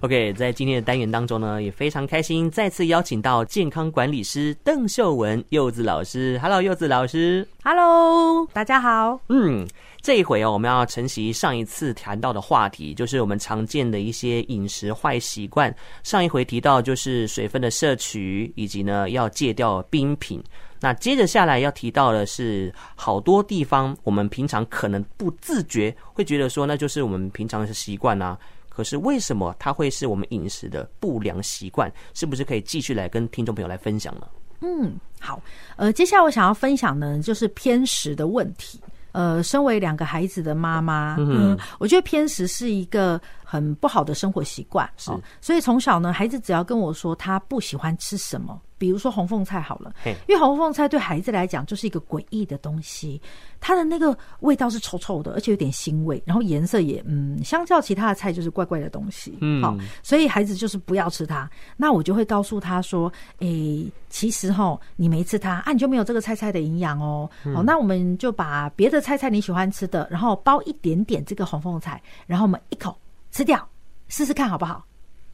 OK，在今天的单元当中呢，也非常开心，再次邀请到健康管理师邓秀文柚子老师。Hello，柚子老师。Hello，大家好。嗯，这一回哦，我们要承袭上一次谈到的话题，就是我们常见的一些饮食坏习惯。上一回提到就是水分的摄取，以及呢要戒掉冰品。那接着下来要提到的是，好多地方我们平常可能不自觉会觉得说，那就是我们平常的习惯啊。可是为什么它会是我们饮食的不良习惯？是不是可以继续来跟听众朋友来分享呢？嗯，好，呃，接下来我想要分享呢，就是偏食的问题。呃，身为两个孩子的妈妈，嗯，嗯，我觉得偏食是一个很不好的生活习惯。是，哦，所以从小呢，孩子只要跟我说他不喜欢吃什么。比如说红凤菜好了，因为红凤菜对孩子来讲就是一个诡异的东西，它的那个味道是臭臭的，而且有点腥味，然后颜色也嗯，相较其他的菜就是怪怪的东西，嗯，好，所以孩子就是不要吃它。那我就会告诉他说，诶，其实哈，你没吃它啊，你就没有这个菜菜的营养哦。好，那我们就把别的菜菜你喜欢吃的，然后包一点点这个红凤菜，然后我们一口吃掉，试试看好不好？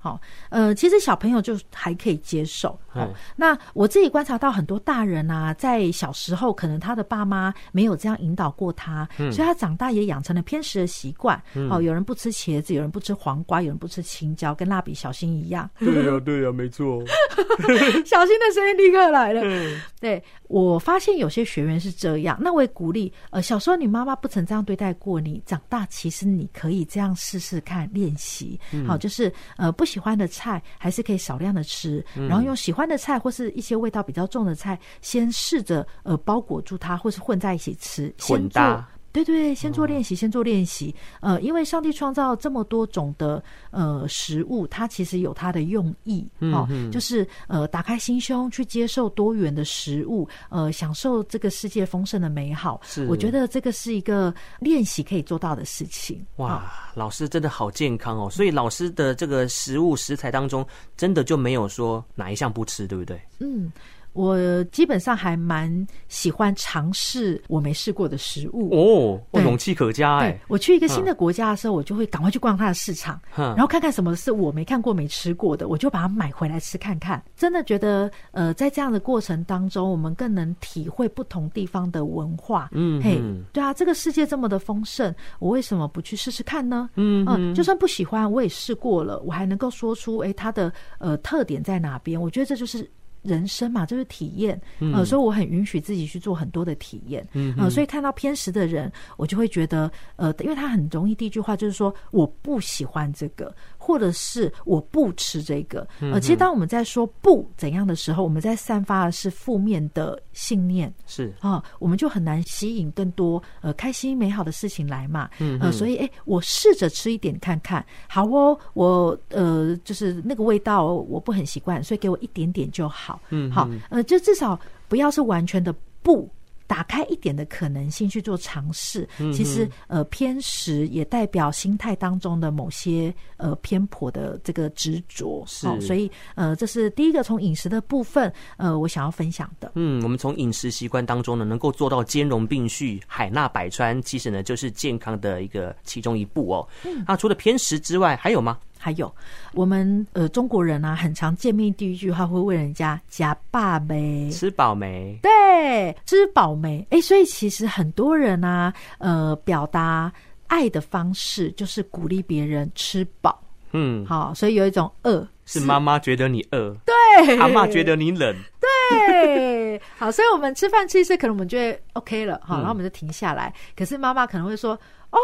好，呃，其实小朋友就还可以接受。好，那我自己观察到很多大人啊，在小时候可能他的爸妈没有这样引导过他，所以他长大也养成了偏食的习惯。哦，有人不吃茄子，有人不吃黄瓜，有人不吃青椒，跟蜡笔小新一样。对呀，对呀，没错。小新的声音立刻来了。对，我发现有些学员是这样，那我也鼓励。呃，小时候你妈妈不曾这样对待过你，长大其实你可以这样试试看练习。好，就是呃不。喜欢的菜还是可以少量的吃，然后用喜欢的菜或是一些味道比较重的菜，先试着呃包裹住它，或是混在一起吃，混搭。对对，先做练习，先做练习。呃，因为上帝创造这么多种的呃食物，它其实有它的用意，哦，就是呃打开心胸去接受多元的食物，呃，享受这个世界丰盛的美好。是，我觉得这个是一个练习可以做到的事情。哇，老师真的好健康哦！所以老师的这个食物食材当中，真的就没有说哪一项不吃，对不对？嗯。我基本上还蛮喜欢尝试我没试过的食物哦，我勇气可嘉哎！我去一个新的国家的时候，我就会赶快去逛它的市场，然后看看什么是我没看过、没吃过的，我就把它买回来吃看看。真的觉得，呃，在这样的过程当中，我们更能体会不同地方的文化。嗯，嘿，对啊，这个世界这么的丰盛，我为什么不去试试看呢？嗯嗯，就算不喜欢，我也试过了，我还能够说出，哎，它的呃特点在哪边？我觉得这就是。人生嘛，就是体验，呃，所以我很允许自己去做很多的体验，嗯，呃，所以看到偏食的人，我就会觉得，呃，因为他很容易第一句话就是说我不喜欢这个。或者是我不吃这个，呃，其实当我们在说不怎样的时候，我们在散发的是负面的信念，是。啊，我们就很难吸引更多呃开心美好的事情来嘛，嗯，呃，所以哎，我试着吃一点看看，好哦，我呃就是那个味道我不很习惯，所以给我一点点就好，嗯，好，呃，就至少不要是完全的不。打开一点的可能性去做尝试，其实呃偏食也代表心态当中的某些呃偏颇的这个执着，是，哦，所以呃这是第一个从饮食的部分呃我想要分享的。嗯，我们从饮食习惯当中呢，能够做到兼容并蓄、海纳百川，其实呢就是健康的一个其中一步哦。嗯，那除了偏食之外，还有吗？还有，我们呃中国人啊，很常见面第一句话会问人家“呷饱没”，吃饱没？对，吃饱没？哎，所以其实很多人啊，呃，表达爱的方式就是鼓励别人吃饱。嗯，好，所以有一种饿是妈妈觉得你饿，对，阿妈觉得你冷，对，好，所以我们吃饭吃一次，可能我们觉得 OK 了，好，然后我们就停下来。嗯、可是妈妈可能会说，哦。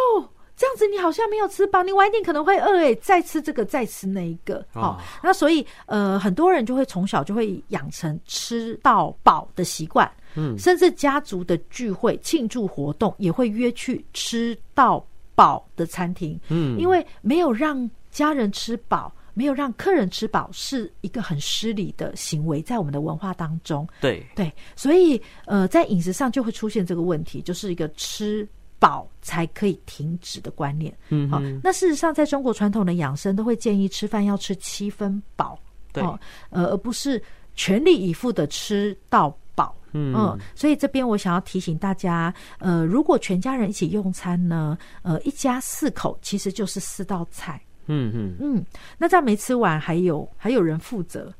这样子你好像没有吃饱，你晚一点可能会饿诶，再吃这个，再吃那一个，好、哦，那所以呃，很多人就会从小就会养成吃到饱的习惯，嗯，甚至家族的聚会、庆祝活动也会约去吃到饱的餐厅，嗯，因为没有让家人吃饱，没有让客人吃饱，是一个很失礼的行为，在我们的文化当中，对。对，所以呃，在饮食上就会出现这个问题，就是一个吃。饱才可以停止的观念，嗯，好，那事实上，在中国传统的养生都会建议吃饭要吃七分饱，对，呃，而不是全力以赴的吃到饱，嗯，所以这边我想要提醒大家，呃，如果全家人一起用餐呢，呃，一家四口其实就是四道菜。嗯嗯。嗯，那这样没吃完还有还有人负责，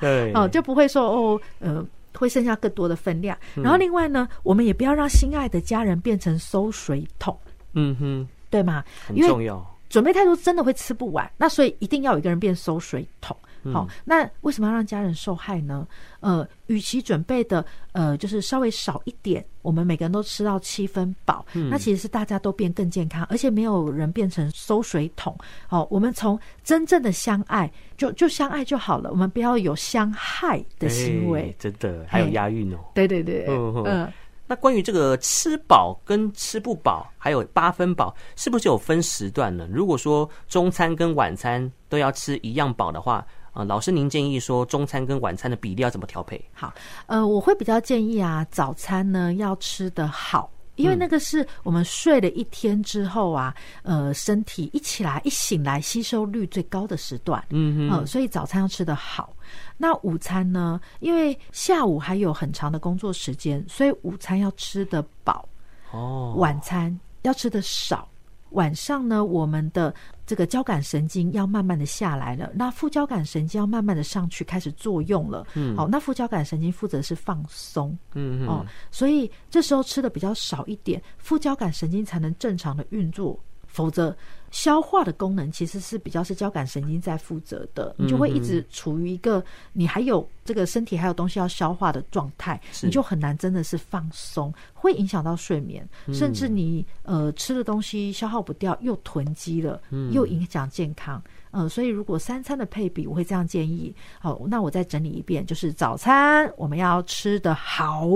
对，哦，就不会说哦，呃，会剩下更多的分量。然后另外呢，我们也不要让心爱的家人变成馊水桶，嗯哼，对吗？很重要。准备太多真的会吃不完，那所以一定要有一个人变馊水桶。好，那为什么要让家人受害呢？呃，与其准备的呃就是稍微少一点，我们每个人都吃到七分饱，嗯、那其实是大家都变更健康，而且没有人变成收水桶。好，我们从真正的相爱，就就相爱就好了，我们不要有相害的行为。真的还有押韵哦。对对对，嗯嗯。那关于这个吃饱跟吃不饱，还有八分饱，是不是有分时段呢？如果说中餐跟晚餐都要吃一样饱的话，啊、呃，老师您建议说中餐跟晚餐的比例要怎么调配？好，呃，我会比较建议啊，早餐呢要吃得好。因为那个是我们睡了一天之后啊，呃，身体一起来一醒来吸收率最高的时段，嗯嗯，呃，所以早餐要吃得好。那午餐呢？因为下午还有很长的工作时间，所以午餐要吃得饱。哦，晚餐要吃得少。晚上呢，我们的这个交感神经要慢慢的下来了，那副交感神经要慢慢的上去开始作用了。嗯，好，那副交感神经负责是放松。嗯嗯，哦，所以这时候吃的比较少一点，副交感神经才能正常的运作，否则。消化的功能其实是比较是交感神经在负责的，你就会一直处于一个你还有这个身体还有东西要消化的状态，你就很难真的是放松，会影响到睡眠，甚至你呃吃的东西消耗不掉又囤积了，又影响健康。呃，所以如果三餐的配比，我会这样建议。好，那我再整理一遍，就是早餐我们要吃得好，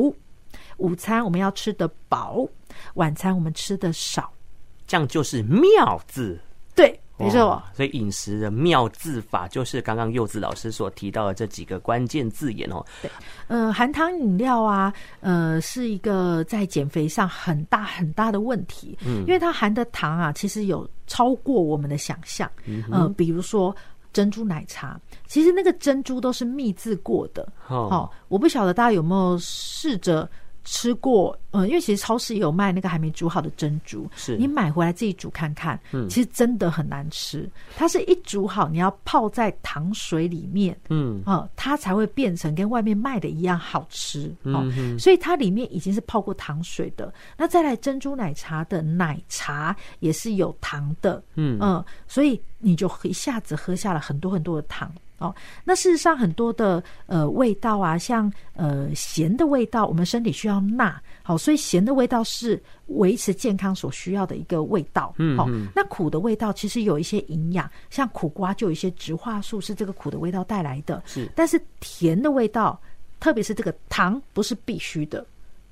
午餐我们要吃得饱，晚餐我们吃得少。这样就是妙字，对，没错。所以饮食的妙字法就是刚刚柚子老师所提到的这几个关键字眼哦。对，呃，含糖饮料啊，呃，是一个在减肥上很大很大的问题。嗯，因为它含的糖啊，其实有超过我们的想象。嗯，呃，比如说珍珠奶茶，其实那个珍珠都是蜜制过的。哦，哦，我不晓得大家有没有试着。吃过，嗯，因为其实超市也有卖那个还没煮好的珍珠，是你买回来自己煮看看，嗯，其实真的很难吃。它是一煮好，你要泡在糖水里面，嗯，啊，它才会变成跟外面卖的一样好吃，嗯，所以它里面已经是泡过糖水的。那再来珍珠奶茶的奶茶也是有糖的，嗯嗯，所以你就一下子喝下了很多很多的糖。哦，那事实上很多的呃味道啊，像呃咸的味道，我们身体需要钠，好，所以咸的味道是维持健康所需要的一个味道。嗯，好，那苦的味道其实有一些营养，像苦瓜就有一些植化素是这个苦的味道带来的。是，但是甜的味道，特别是这个糖，不是必须的。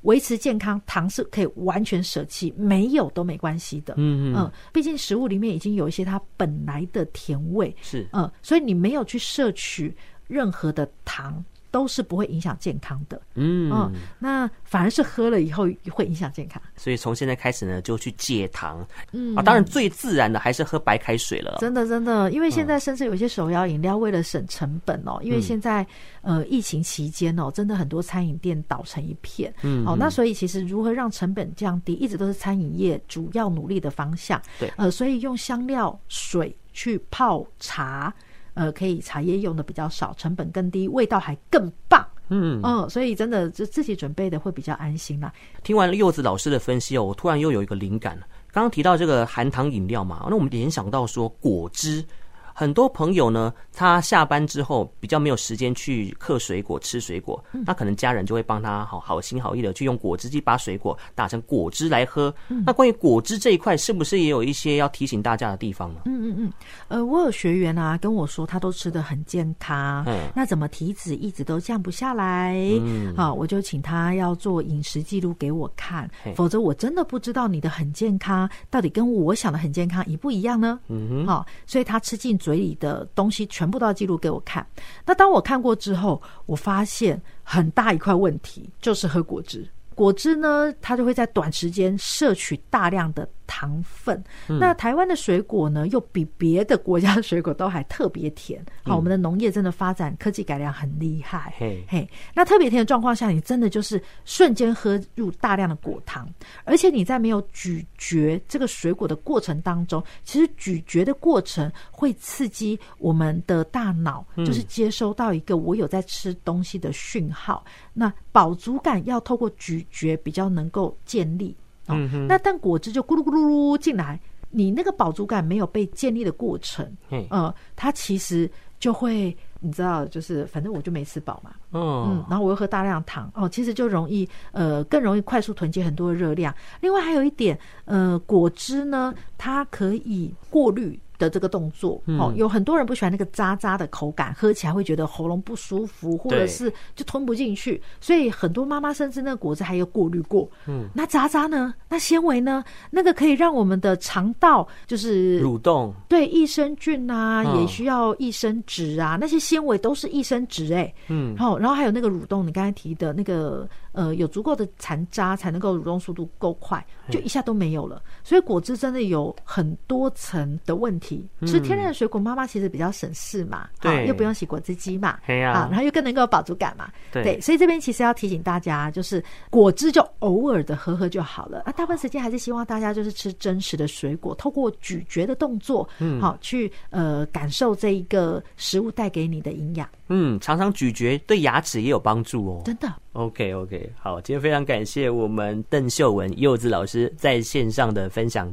维持健康，糖是可以完全舍弃，没有都没关系的。嗯嗯，毕竟食物里面已经有一些它本来的甜味，是嗯，所以你没有去摄取任何的糖。都是不会影响健康的，嗯，嗯，那反而是喝了以后会影响健康。所以从现在开始呢，就去戒糖，嗯啊，当然最自然的还是喝白开水了。真的，真的，因为现在甚至有些手摇饮料为了省成本哦，嗯、因为现在呃疫情期间哦，真的很多餐饮店倒成一片，嗯，哦，那所以其实如何让成本降低，一直都是餐饮业主要努力的方向。对，呃，所以用香料水去泡茶。呃，可以茶叶用的比较少，成本更低，味道还更棒。嗯嗯，所以真的就自己准备的会比较安心啦。听完了柚子老师的分析哦，我突然又有一个灵感了。刚刚提到这个含糖饮料嘛，那我们联想到说果汁。很多朋友呢，他下班之后比较没有时间去嗑水果、吃水果，那可能家人就会帮他好好心好意的去用果汁机把水果打成果汁来喝。那关于果汁这一块，是不是也有一些要提醒大家的地方呢？嗯嗯嗯，呃，我有学员啊跟我说，他都吃的很健康，嗯，那怎么体脂一直都降不下来？嗯，好，我就请他要做饮食记录给我看，否则我真的不知道你的很健康到底跟我想的很健康一不一样呢？嗯哼，好，所以他吃进。嘴里的东西全部都要记录给我看。那当我看过之后，我发现很大一块问题就是喝果汁。果汁呢，它就会在短时间摄取大量的糖分。嗯、那台湾的水果呢，又比别的国家的水果都还特别甜。好，我们的农业真的发展科技改良很厉害。嘿，嘿，那特别甜的状况下，你真的就是瞬间喝入大量的果糖，而且你在没有咀嚼这个水果的过程当中，其实咀嚼的过程会刺激我们的大脑，就是接收到一个我有在吃东西的讯号。那饱足感要透过咀嚼比较能够建立。嗯哼，那但果汁就咕噜咕噜噜进来，你那个饱足感没有被建立的过程，嗯、呃，它其实就会，你知道，就是反正我就没吃饱嘛，哦、嗯，然后我又喝大量糖，哦，其实就容易，呃，更容易快速囤积很多的热量。另外还有一点，呃，果汁呢，它可以过滤。的这个动作，哦，有很多人不喜欢那个渣渣的口感，喝起来会觉得喉咙不舒服，或者是就吞不进去。所以很多妈妈甚至那个果汁还有过滤过。嗯，那渣渣呢？那纤维呢？那个可以让我们的肠道就是蠕动，对，益生菌啊，也需要益生质啊，那些纤维都是益生质哎。嗯，然后然后还有那个蠕动，你刚才提的那个。呃，有足够的残渣才能够蠕动速度够快，就一下都没有了。所以果汁真的有很多层的问题。吃天然的水果，妈妈其实比较省事嘛，对，又不用洗果汁机嘛，啊，然后又更能够有饱足感嘛，对。所以这边其实要提醒大家，就是果汁就偶尔的喝喝就好了。啊，大部分时间还是希望大家就是吃真实的水果，透过咀嚼的动作，嗯，好去呃感受这一个食物带给你的营养。嗯，常常咀嚼对牙齿也有帮助哦。真的。OK OK，好，今天非常感谢我们邓秀文柚子老师在线上的分享。